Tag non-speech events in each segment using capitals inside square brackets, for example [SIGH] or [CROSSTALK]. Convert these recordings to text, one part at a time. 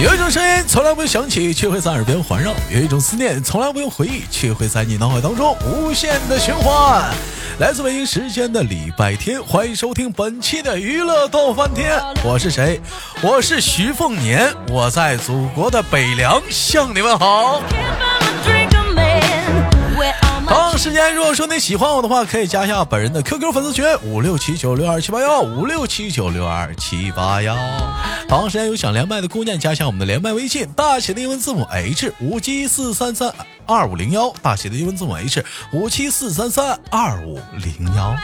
有一种声音从来不用响起，却会在耳边环绕；有一种思念从来不用回忆，却会在你脑海当中无限的循环。来自北京时间的礼拜天，欢迎收听本期的娱乐逗翻天。我是谁？我是徐凤年，我在祖国的北凉向你们好。同样时间，如果说你喜欢我的话，可以加一下本人的 QQ 粉丝群五六七九六二七八幺五六七九六二七八幺。同样时间，有想连麦的姑娘，加一下我们的连麦微信，大写的英文字母 H 五七四三三二五零幺，大写的英文字母 H 五七四三三二五零幺。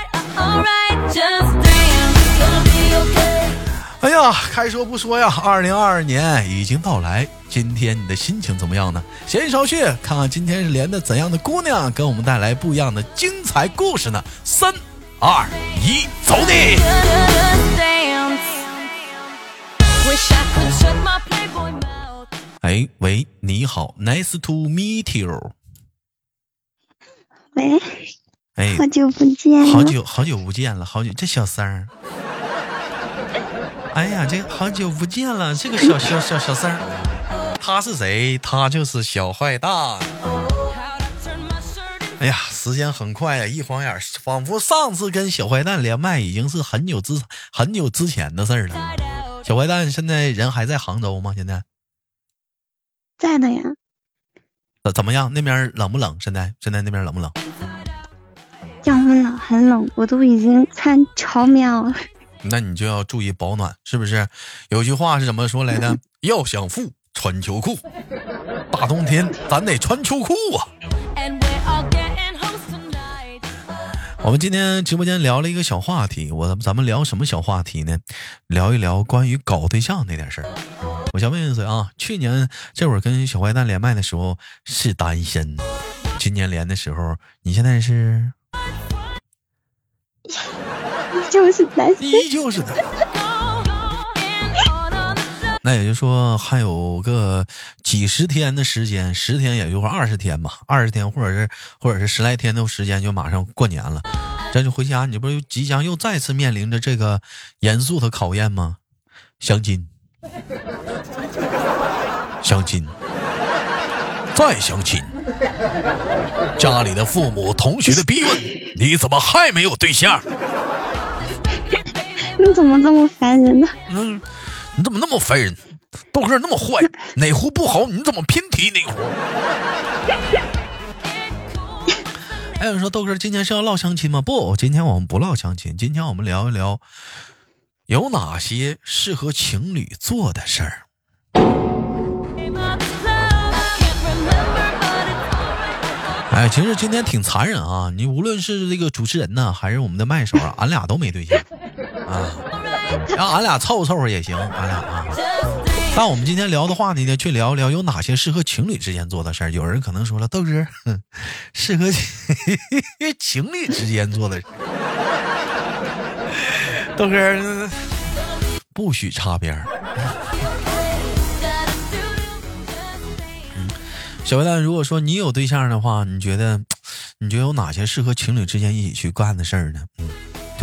哎呀，该说不说呀，二零二二年已经到来，今天你的心情怎么样呢？闲言少叙，看看今天是连的怎样的姑娘，给我们带来不一样的精彩故事呢？三、二、一，走你！哎，喂，你好，Nice to meet you。喂，哎，好久不见，好久好久不见了，好久这小三儿。哎呀，这好久不见了，这个小小小小三儿，他是谁？他就是小坏蛋。哎呀，时间很快呀，一晃眼，仿佛上次跟小坏蛋连麦已经是很久之很久之前的事儿了。小坏蛋现在人还在杭州吗？现在在的呀。怎怎么样？那边冷不冷？现在现在那边冷不冷？降温了，很冷，我都已经穿超棉了。那你就要注意保暖，是不是？有句话是怎么说来的？[LAUGHS] 要想富，穿秋裤。大冬天咱得穿秋裤啊！我们今天直播间聊了一个小话题，我咱们聊什么小话题呢？聊一聊关于搞对象那点事儿。我想问一嘴啊？去年这会儿跟小坏蛋连麦的时候是单身，今年连的时候，你现在是？就是单身，依旧是的。那也就是说，还有个几十天的时间，十天也就是二十天吧，二十天或者是或者是十来天的时间，就马上过年了。这就回家，你不是即将又再次面临着这个严肃的考验吗？相亲，相亲，再相亲。家里的父母、同学的逼问，你怎么还没有对象？你怎么这么烦人呢？嗯，你怎么那么烦人？豆哥那么坏，哪壶不好你怎么偏提哪壶？还有人说豆哥今天是要唠相亲吗？不，今天我们不唠相亲，今天我们聊一聊有哪些适合情侣做的事儿。哎，其实今天挺残忍啊！你无论是这个主持人呢，还是我们的麦手啊，俺俩都没对象啊，让俺俩凑合凑合也行，俺俩啊。但我们今天聊的话题呢，去聊一聊有哪些适合情侣之间做的事儿。有人可能说了，豆哥，适合 [LAUGHS] 情侣之间做的事豆哥不许擦边儿。小白蛋，如果说你有对象的话，你觉得，你觉得有哪些适合情侣之间一起去干的事儿呢？嗯，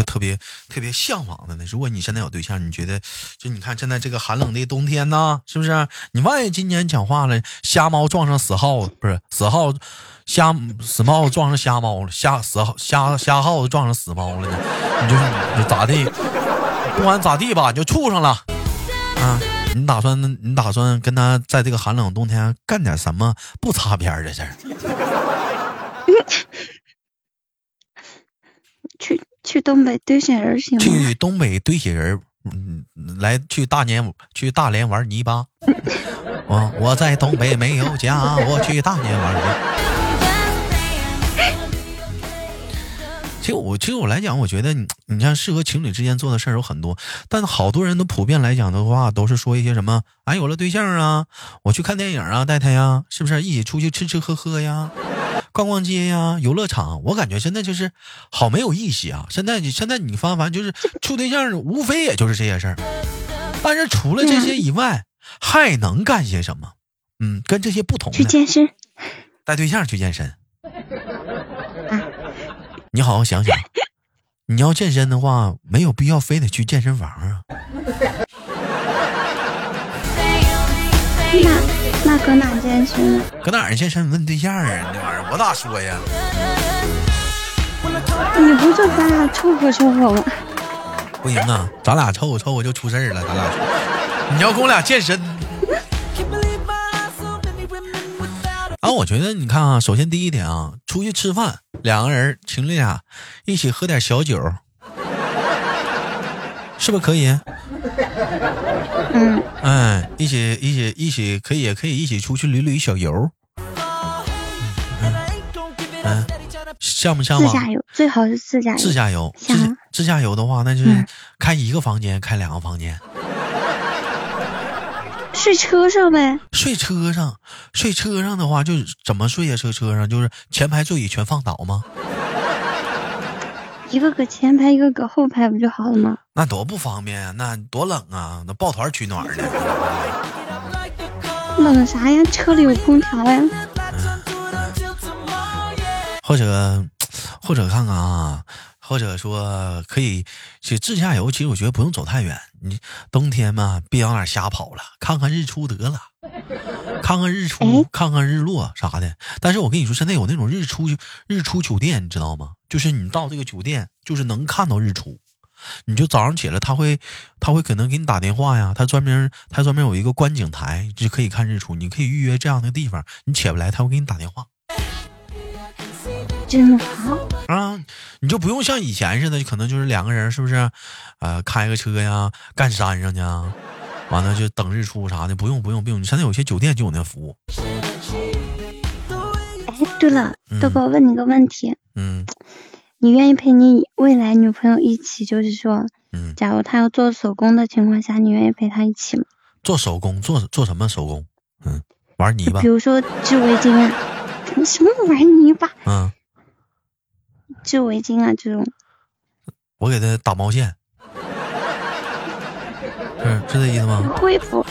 特别特别向往的呢。如果你现在有对象，你觉得，就你看现在这个寒冷的冬天呢，是不是？你万一今年讲话了，瞎猫撞上死耗子，不是死耗子，瞎死猫撞上瞎猫了，瞎死瞎瞎耗子撞上死猫了呢？你就你咋地？不管咋地吧，就处上了，啊。你打算你打算跟他在这个寒冷冬天干点什么不擦边的事？[LAUGHS] 去去东北堆雪人行吗？去东北堆雪人，嗯，来去大年去大连玩泥巴。[LAUGHS] 我我在东北没有家，[LAUGHS] 我去大连玩泥。其实我，其实我来讲，我觉得你，你像适合情侣之间做的事儿有很多，但好多人都普遍来讲的话，都是说一些什么，哎，有了对象啊，我去看电影啊，带他呀，是不是一起出去吃吃喝喝呀，逛逛街呀游乐场我感觉现在就是好没有意思啊。现在你现在你翻完就是 [LAUGHS] 处对象无非也就是这些事儿。但是除了这些以外还能干些什么？嗯跟这些不同去健身。带对象去健身。你好好想想。你要健身的话没有必要非得去健身房啊。那那搁哪健身呢？搁哪儿健身？问对象啊？那玩意儿我咋说呀？你不就咱俩凑合凑合吗？不行啊，咱俩凑合凑合就出事儿了。咱俩说，你要跟我俩健身。啊，我觉得你看啊，首先第一点啊，出去吃饭，两个人情侣俩一起喝点小酒，是不是可以？嗯，哎，一起一起一起可以，也可以一起出去旅旅小游。嗯，像不像嘛？自驾游最好是自驾游。自驾游，自驾游的话，那就是嗯开一个房间，开两个房间。睡车上呗。睡车上，睡车上的话，就怎么睡呀？车车上就是前排座椅全放倒吗？一个搁前排，一个搁后排，不就好了吗？那多不方便啊、那多冷啊！那抱团取暖呢。冷啥呀？车里有空调呀。或者，或者看看啊，或者说可以，去自驾游，其实我觉得不用走太远。你冬天嘛，别往哪瞎跑了，看看日出得了，看看日出哎，看看日落啥的。但是我跟你说，现在有那种日出日出酒店，你知道吗？就是你到这个酒店，就是能看到日出。你就早上起来，他会，他会可能给你打电话呀，他专门他专门有一个观景台，就可以看日出。你可以预约这样的地方，你起不来，他会给你打电话。真好。啊，你就不用像以前似的，可能就是两个人，是不是？呃，开个车呀，干山上去啊，完了就等日出啥的，不用不用不用。现在有些酒店就有那服务。哎，对了，豆嗯哥，我问你个问题，嗯你愿意陪你未来女朋友一起，就是说，嗯，假如她要做手工的情况下，你愿意陪她一起吗？做手工，做做什么手工？嗯，玩泥巴比。如说织围巾啊，[LAUGHS] 什么玩泥巴？嗯，织围巾啊这种，我给他打毛线。[LAUGHS] 是是这意思吗？会不？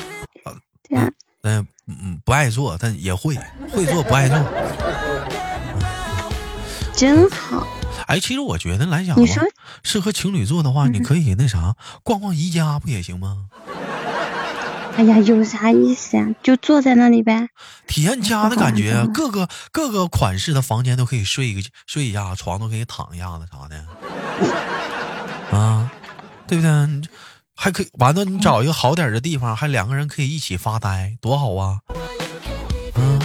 对啊，嗯嗯，不爱做，但也会会做，不爱做。真好。哎，其实我觉得来讲你说，适合情侣做的话，你嗯可以那啥，逛逛宜家不也行吗？哎呀，有啥意思呀？就坐在那里呗。体验家的感觉，各个各个款式的房间都可以睡一个睡一下，床都可以躺一下子啥的，啊，对不对？还可以完了，你找一个好点的地方，还两个人可以一起发呆，多好啊！嗯，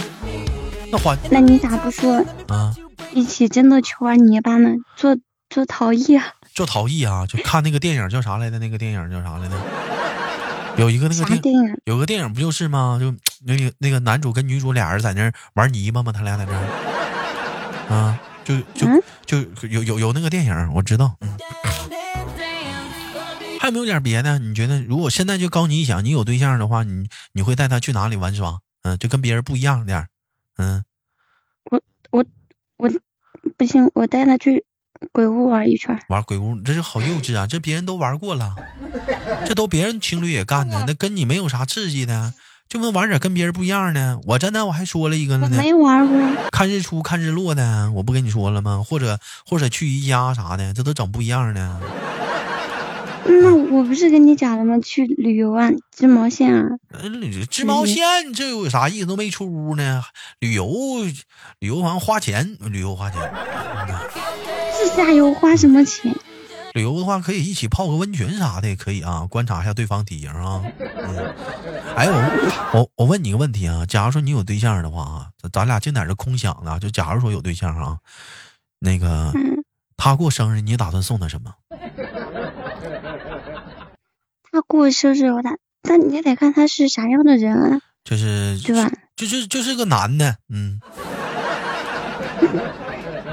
那环那你咋不说啊，一起真的去玩泥巴呢？做做陶艺啊？做陶艺啊，就看那个电影叫啥来着？那个电影叫啥来着？有一个那个电？有个电影不就是吗？就那个那个男主跟女主俩人在那儿玩泥巴吗？他俩在那儿 [LAUGHS] 啊，就就、嗯就有有有那个电影，我知道。嗯，还有没有点别的？你觉得如果现在就高你一想，你有对象的话，你你会带他去哪里玩耍？嗯，就跟别人不一样点嗯，我我我，不行，我带他去鬼屋玩一圈。玩鬼屋，这是好幼稚啊！这别人都玩过了，这都别人情侣也干的，那跟你没有啥刺激的，就能玩点跟别人不一样的。我真的我还说了一个了呢。没玩过。看日出、看日落的，我不跟你说了吗？或者或者去宜家啥的，这都整不一样的。那我不是跟你讲了吗？去旅游啊，织毛线啊。嗯，织毛线这有啥意思？都没出屋呢。旅游，旅游好像花钱，旅游花钱。自驾游花什么钱？旅游的话，可以一起泡个温泉啥的，也可以啊。观察一下对方体型啊。嗯，哎，我我我问你个问题啊，假如说你有对象的话啊，咱咱俩净在这空想呢。就假如说有对象啊，那个嗯，他过生日，你打算送他什么？他过生日我打，但你也得看他是啥样的人啊，就是对吧？就就就是个男的，嗯 [LAUGHS]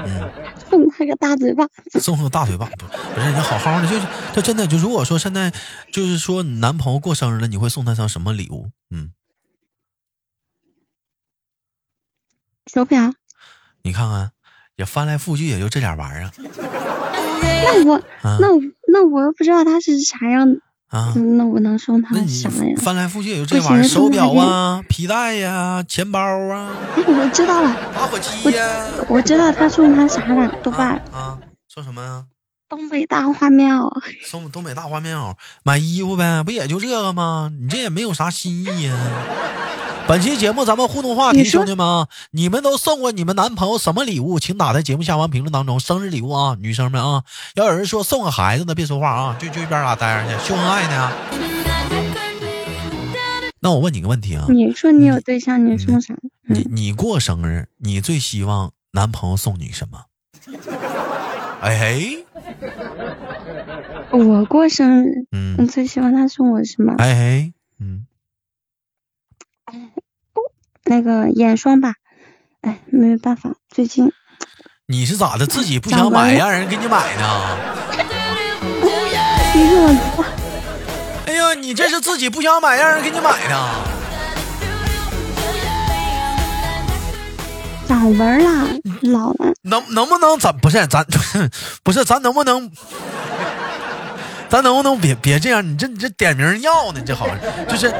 嗯，送他个大嘴巴。送他个大嘴巴，不不是你好好的，就是他真的就如果说现在就是说你男朋友过生日了，你会送他上什么礼物？嗯，手表？你看看，也翻来覆去也就这点玩意儿那我啊那我那我又不知道他是啥样，那我能送他那你什么呀？翻来覆去也就这玩意儿，手表啊、皮带呀、钱包啊、哎，我知道了，打火机呀、我知道他送他啥了，豆瓣啊啊，送什么呀？东北大花棉袄。[LAUGHS] 送东北大花棉袄，买衣服呗，不也就这个吗？你这也没有啥新意呀。本期节目咱们互动话题，兄弟们啊，你们都送过你们男朋友什么礼物？请打在节目下方评论当中，生日礼物啊，女生们啊，要有人说送个孩子的，别说话啊，就就一边儿啊待着去，秀恩爱呢。那我问你个问题啊，你说你有对象，你送啥？嗯，你你过生日，你最希望男朋友送你什么？哎嘿，我过生日，嗯你最希望他送我什么？哎嘿，嗯，那个眼霜吧。哎，没办法，最近你是咋的？自己不想买，让人给你买呢？哎呀，你这是自己不想买，让人给你买呢？长纹了，老了。能能不能咱不是咱不是咱能不能，咱能不能别别这样？你这你这点名要呢？这好像就是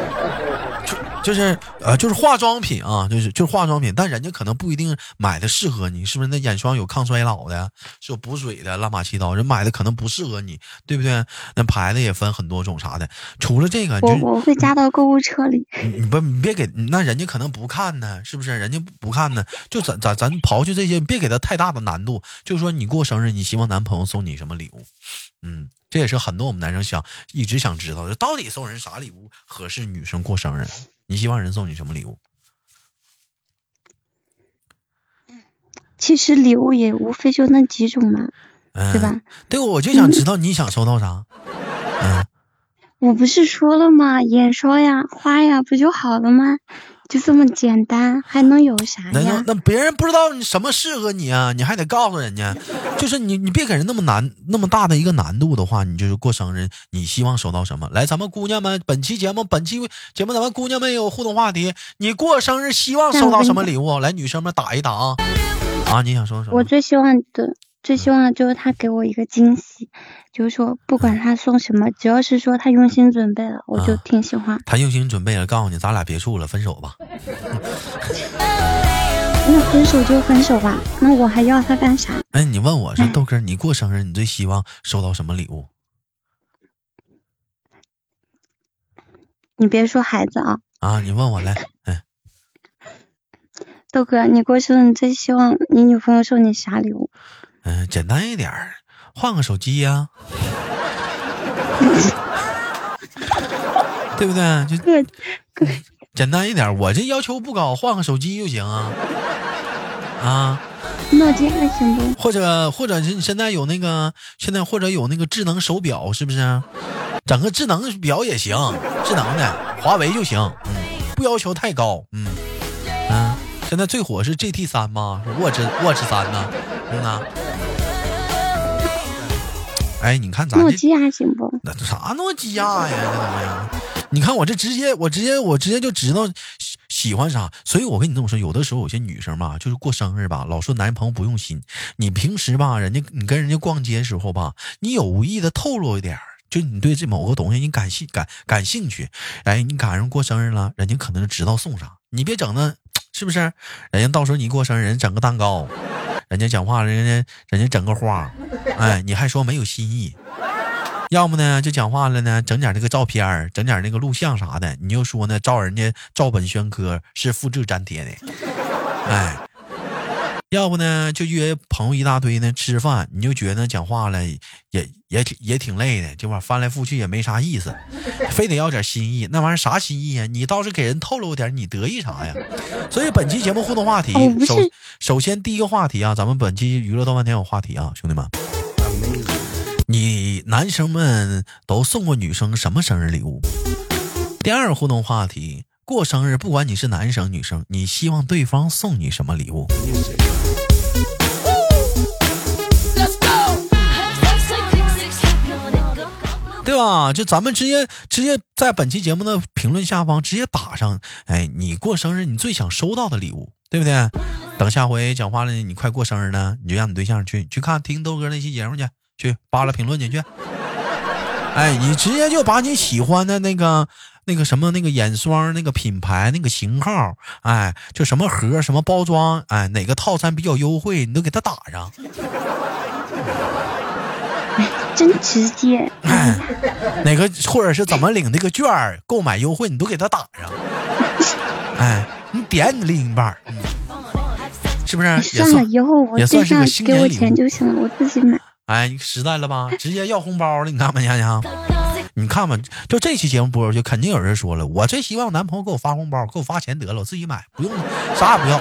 就就是呃就是化妆品啊，就是就是化妆品，但人家可能不一定买的适合你，是不是？那眼霜有抗衰老的，是有补水的，乱八七糟，人买的可能不适合你，对不对？那牌子也分很多种啥的。除了这个，我你就我会加到购物车里。你你不你别给那人家可能不看呢，是不是？人家不不看呢，就咱咱咱刨去这些，别给他太大的难度。就说你过生日，你希望男朋友送你什么礼物？嗯，这也是很多我们男生想一直想知道的，到底送人啥礼物合适女生过生日？你希望人送你什么礼物？其实礼物也无非就那几种嘛，嗯，对吧？对，我就想知道你想收到啥。嗯，我不是说了吗？眼霜呀、花呀，不就好了吗？就这么简单，还能有啥那那呀？那别人不知道你什么适合你啊，你还得告诉人家，就是你你别给人那么难那么大的一个难度的话，你就是过生日，你希望收到什么？来，咱们姑娘们，本期节目本期节目咱们姑娘们也有互动话题，你过生日希望收到什么礼物？来，女生们打一打啊！啊，你想说什么？我最希望的，最希望的就是他给我一个惊喜，就是说不管他送什么，只要是说他用心准备了，我就啊挺喜欢。他用心准备了，告诉你，咱俩别处了，分手吧。那分手就分手吧，那我还要他干啥？哎，你问我说哎豆哥，你过生日你最希望收到什么礼物你别说孩子啊，啊？你问我来，哎，豆哥，你过生日你最希望你女朋友送你啥礼物？嗯、简单一点儿，换个手机呀、[LAUGHS] 对不对？就简单一点，我这要求不高，换个手机就行啊。啊，诺基亚行不？或者或者是你现在有那个，现在或者有那个智能手表，是不是？整个智能表也行，智能的，华为就行，嗯，不要求太高，嗯嗯。现在最火是 GT 三吗？是 Watch Watch 三呢？哎，你看咱这诺基亚行不？那这啥诺基亚呀？这怎么样？你看我这直接，我直接，我直接就知道喜喜欢啥。所以我跟你这么说，有的时候有些女生吧，就是过生日吧，老说男朋友不用心。你平时吧，人家你跟人家逛街时候吧，你有无意的透露一点儿就你对这某个东西你感兴感感兴趣，哎，你赶上过生日了，人家可能就知道送啥。你别整那，[TSK] 是不是？人家到时候你过生日，人家整个蛋糕，人家讲话，人家人家整个花，哎，你还说没有新意。要么呢，就讲话了呢，整点那个照片，整点那个录像啥的，你又说呢，照人家照本宣科，是复制粘贴的，哎，要不呢，就约朋友一大堆呢吃饭，你就觉得讲话了也也挺也挺累的，这玩意翻来覆去也没啥意思，非得要点新意，那玩意儿啥新意呀？你倒是给人透露点，你得意啥呀？所以本期节目互动话题，哦首首先第一个话题啊，咱们本期娱乐豆瓣天有话题啊，兄弟们。你男生们都送过女生什么生日礼物？第二个互动话题，过生日不管你是男生女生，你希望对方送你什么礼物？对吧？就咱们直接直接在本期节目的评论下方直接打上，哎，你过生日你最想收到的礼物，对不对？等下回讲话了，你快过生日呢，你就让你对象去去看听豆哥那期节目去，去扒拉评论去去。哎，你直接就把你喜欢的那个那个什么那个眼霜那个品牌那个型号，哎，就什么盒什么包装，哎，哪个套餐比较优惠，你都给他打上。真直接。哎，哪个或者是怎么领那个券儿购买优惠，你都给他打上。哎，你点你另一半嗯，是不是？算了，以后我对象给我钱就行了，我自己买。哎，你实在了吧？直接要红包了，你看没，娘娘？你看吧，就这期节目播出去，肯定有人说了，我最希望我男朋友给我发红包，给我发钱得了，我自己买，不用 [LAUGHS] 啥也不要。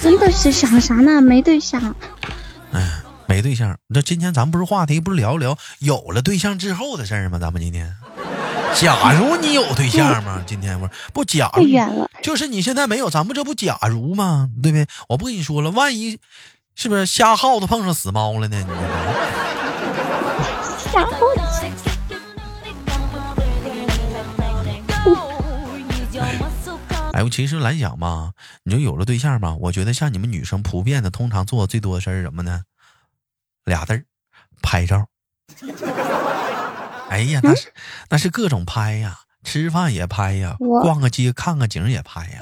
真的是想啥呢？没对象。哎，没对象。那今天咱不是话题，不是聊聊有了对象之后的事儿吗？咱们今天，假如你有对象吗？今天不是不假如，就是你现在没有，咱们这不假如吗？对不对？我不跟你说了，万一是不是瞎耗子碰上死猫了呢？你哎，我其实来讲吧，你说有了对象吧，我觉得像你们女生普遍的，通常做最多的事儿什么呢？俩字儿，拍照。哎呀，那是那是各种拍呀，吃饭也拍呀，逛个街看个景也拍呀，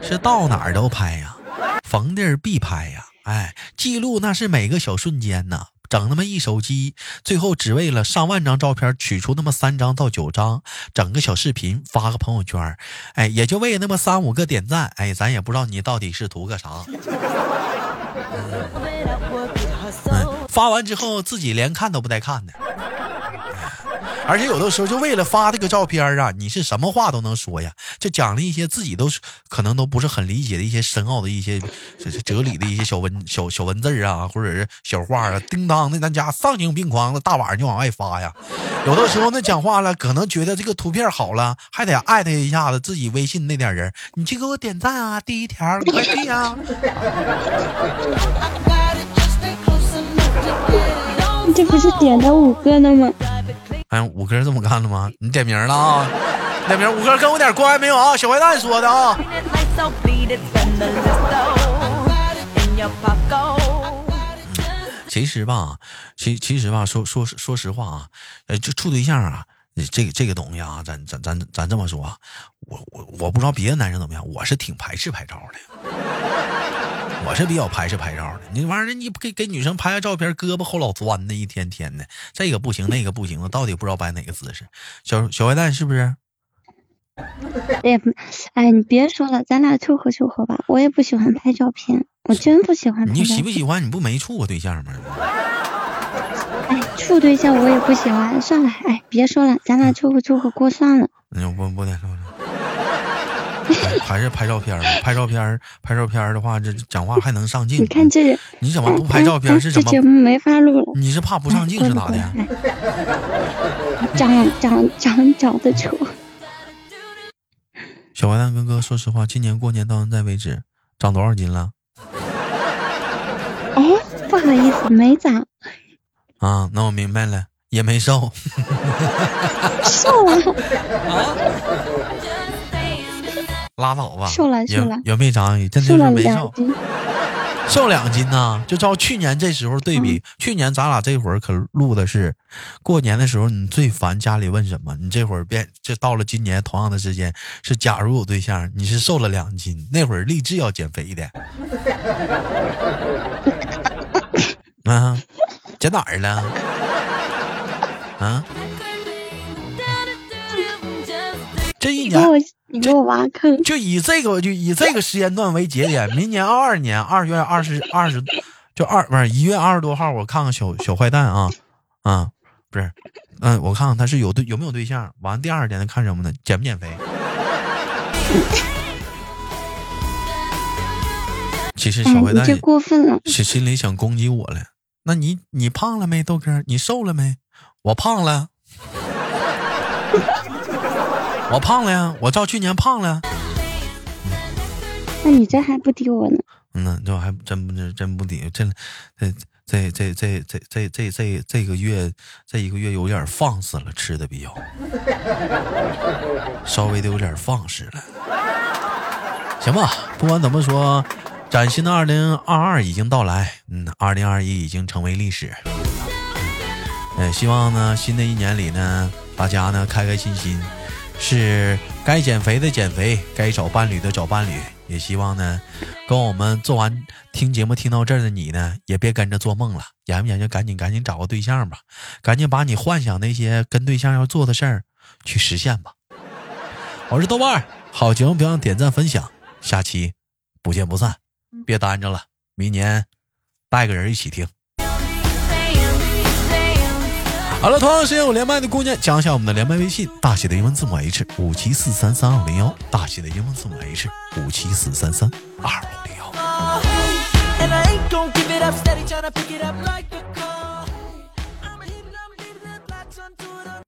是到哪儿都拍呀，逢地儿必拍呀。哎，记录那是每个小瞬间呐。整那么一手机，最后只为了上万张照片取出那么三张到九张，整个小视频发个朋友圈，哎，也就为那么三五个点赞，哎，咱也不知道你到底是图个啥。嗯，发完之后自己连看都不带看的。而且有的时候就为了发这个照片啊，你是什么话都能说呀，就讲了一些自己都可能都不是很理解的一些深奥的一些哲理的一些小文小小文字啊，或者是小话啊，叮当的咱家丧心病狂的大晚上就往外发呀。有的时候那讲话了，可能觉得这个图片好了，还得艾特一下子自己微信那点人，你去给我点赞啊，第一条快递呀。这不是点的五个呢吗？哎，五哥这么干的吗？你点名了啊？点名，五哥跟我点关系没有啊？小坏蛋说的啊。其实吧，其其实吧，说说说实话啊，呃，就处对象啊，这个这个东西啊，咱咱咱咱这么说啊，我我我不知道别的男生怎么样，我是挺排斥拍照的。我是比较排斥拍照的，你玩意儿你给给女生拍个照片，胳膊后老钻的，一天天的，这个不行，那个不行，到底不知道摆哪个姿势。小小坏蛋是不是？[LAUGHS] 哎，哎，你别说了，咱俩凑合凑合吧。我也不喜欢拍照片，我真不喜欢。你喜不喜欢？你不没处过对象吗？[LAUGHS] 哎，处对象我也不喜欢。算了，哎，别说了，咱俩凑合凑合过算了。嗯，不不得说了。[LAUGHS] 还是拍照片吧，拍照片，拍照片的话，这讲话还能上镜。你看这，你怎么不拍照片？是怎么？节目没法录了。你是怕不上镜是咋的？长长长长得丑。小坏蛋哥哥，说实话，今年过年到现在为止，长多少斤了？哎，不好意思，没长。啊，那我明白了，也没瘦。[LAUGHS] 瘦了。啊。拉倒吧，瘦了瘦了，有没长？真的是没瘦，瘦两斤呢。就照去年这时候对比，去年咱俩这会儿可录的是过年的时候，你最烦家里问什么？你这会儿变，这到了今年同样的时间，是假如有对象，你是瘦了两斤，那会儿立志要减肥的。[LAUGHS] 啊，减哪儿了？啊？这一年。你给我挖坑！就以这个，就以这个时间段为节点，明年二二年二月二十二十，就二不是一月二十多号，我看看小小坏蛋啊啊，不是，嗯，我看看他是有对有没有对象。完第二天看什么呢？减不减肥？[LAUGHS] 其实小坏蛋这过分了，是心里想攻击我了。那你你胖了没，豆哥？你瘦了没？我胖了。[LAUGHS] 我胖了呀，我照去年胖了。那你这还不抵我呢？嗯呐，这还真不真真不敌，这这这这这这这这这个月这一个月有点放肆了，吃的比较稍微的有点放肆了。行吧，不管怎么说，崭新的二零二二已经到来，嗯，二零二一已经成为历史。嗯，希望呢，新的一年里呢，大家呢开开心心。是该减肥的减肥，该找伴侣的找伴侣。也希望呢，跟我们做完听节目听到这儿的你呢，也别跟着做梦了，研究研究，赶紧赶紧找个对象吧，赶紧把你幻想那些跟对象要做的事儿去实现吧。我是豆瓣儿，好节目别忘点赞分享，下期不见不散，别单着了，明年带个人一起听。好了，同样时间有连麦的姑娘，加一下我们的连麦微信，大写的英文字母 H 五七四三三二五零幺，大写的英文字母 H 五七四三三二五零幺。